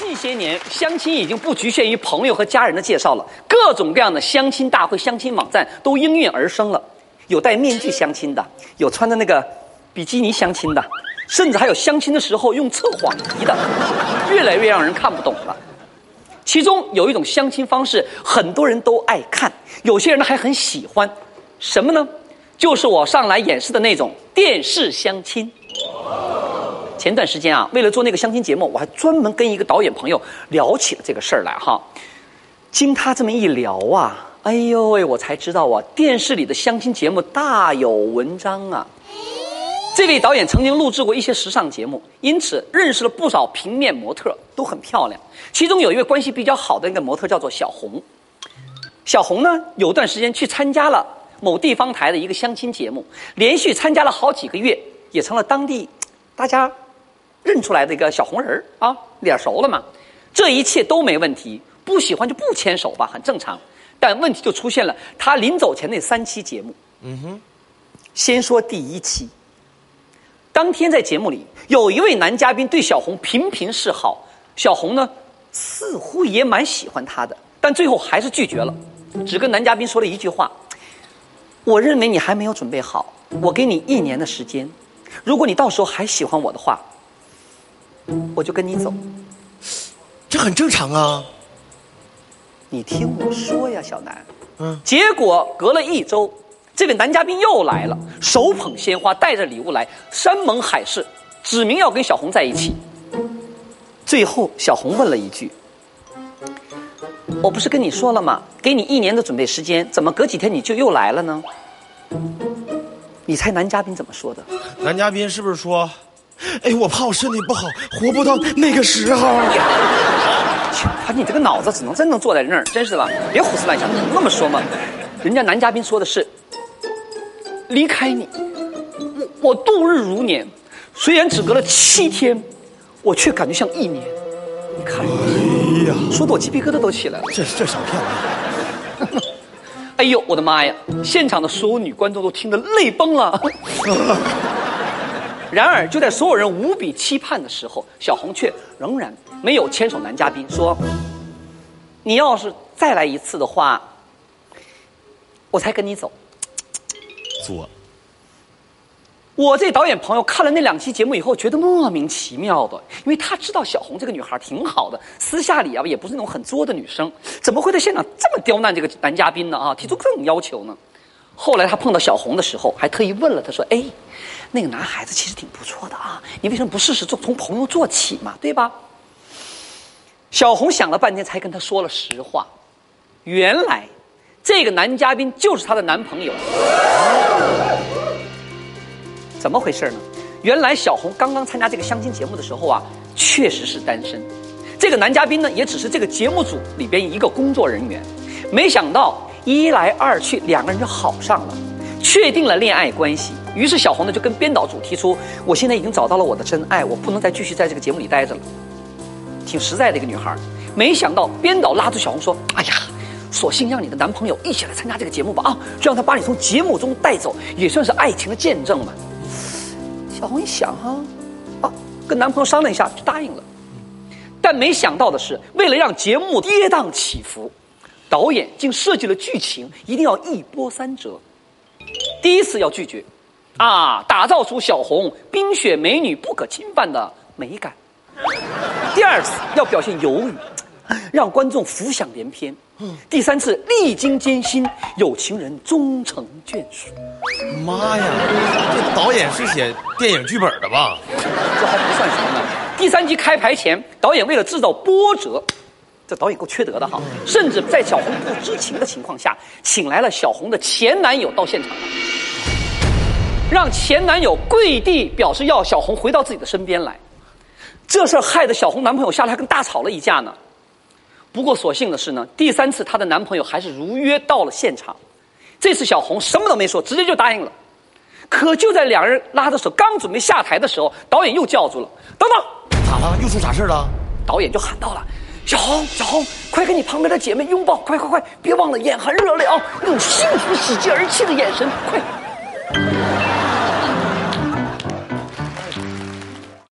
近些年，相亲已经不局限于朋友和家人的介绍了，各种各样的相亲大会、相亲网站都应运而生了。有戴面具相亲的，有穿的那个比基尼相亲的，甚至还有相亲的时候用测谎仪的，越来越让人看不懂了。其中有一种相亲方式，很多人都爱看，有些人呢还很喜欢，什么呢？就是我上来演示的那种电视相亲。前段时间啊，为了做那个相亲节目，我还专门跟一个导演朋友聊起了这个事儿来哈。经他这么一聊啊，哎呦喂，我才知道啊，电视里的相亲节目大有文章啊。这位导演曾经录制过一些时尚节目，因此认识了不少平面模特，都很漂亮。其中有一位关系比较好的那个模特叫做小红。小红呢，有段时间去参加了某地方台的一个相亲节目，连续参加了好几个月，也成了当地大家。认出来的一个小红人儿啊，脸熟了嘛，这一切都没问题，不喜欢就不牵手吧，很正常。但问题就出现了，他临走前那三期节目，嗯哼，先说第一期。当天在节目里，有一位男嘉宾对小红频频示好，小红呢似乎也蛮喜欢他的，但最后还是拒绝了，只跟男嘉宾说了一句话：“我认为你还没有准备好，我给你一年的时间，如果你到时候还喜欢我的话。”我就跟你走，这很正常啊。你听我说呀，小南。嗯。结果隔了一周，这位男嘉宾又来了，手捧鲜花，带着礼物来，山盟海誓，指明要跟小红在一起。最后，小红问了一句：“我不是跟你说了吗？给你一年的准备时间，怎么隔几天你就又来了呢？”你猜男嘉宾怎么说的？男嘉宾是不是说？哎，我怕我身体不好，活不到那个时候。啊，你这个脑子只能真能坐在那儿，真是的，别胡思乱想，能那么说吗？人家男嘉宾说的是，离开你，我我度日如年，虽然只隔了七天，我却感觉像一年。你看，哎呀，说的我鸡皮疙瘩都起来了。这这小骗子！哎呦，我的妈呀！现场的所有女观众都听得泪崩了。然而，就在所有人无比期盼的时候，小红却仍然没有牵手男嘉宾，说：“你要是再来一次的话，我才跟你走。”作。我这导演朋友看了那两期节目以后，觉得莫名其妙的，因为他知道小红这个女孩挺好的，私下里啊也不是那种很作的女生，怎么会在现场这么刁难这个男嘉宾呢？啊，提出各种要求呢？后来他碰到小红的时候，还特意问了，他说：“哎。”那个男孩子其实挺不错的啊，你为什么不试试做从朋友做起嘛，对吧？小红想了半天，才跟他说了实话。原来，这个男嘉宾就是她的男朋友。怎么回事呢？原来小红刚刚参加这个相亲节目的时候啊，确实是单身。这个男嘉宾呢，也只是这个节目组里边一个工作人员。没想到一来二去，两个人就好上了，确定了恋爱关系。于是小红呢就跟编导组提出，我现在已经找到了我的真爱，我不能再继续在这个节目里待着了。挺实在的一个女孩没想到编导拉住小红说：“哎呀，索性让你的男朋友一起来参加这个节目吧啊，就让他把你从节目中带走，也算是爱情的见证嘛。”小红一想哈，啊，跟男朋友商量一下就答应了。但没想到的是，为了让节目跌宕起伏，导演竟设计了剧情一定要一波三折。第一次要拒绝。啊！打造出小红冰雪美女不可侵犯的美感。第二次要表现犹豫，让观众浮想联翩。第三次历经艰辛，有情人终成眷属。妈呀！这导演是写电影剧本的吧？这还不算什么呢。第三集开拍前，导演为了制造波折，这导演够缺德的哈，甚至在小红不知情的情况下，请来了小红的前男友到现场。让前男友跪地表示要小红回到自己的身边来，这事儿害得小红男朋友下来还跟大吵了一架呢。不过所幸的是呢，第三次她的男朋友还是如约到了现场。这次小红什么都没说，直接就答应了。可就在两人拉着手刚准备下台的时候，导演又叫住了：“等等，咋了？又出啥事了？”导演就喊到了：“小红，小红，快跟你旁边的姐妹拥抱，快快快，别忘了眼含热泪啊，用幸福喜极而泣的眼神，快！”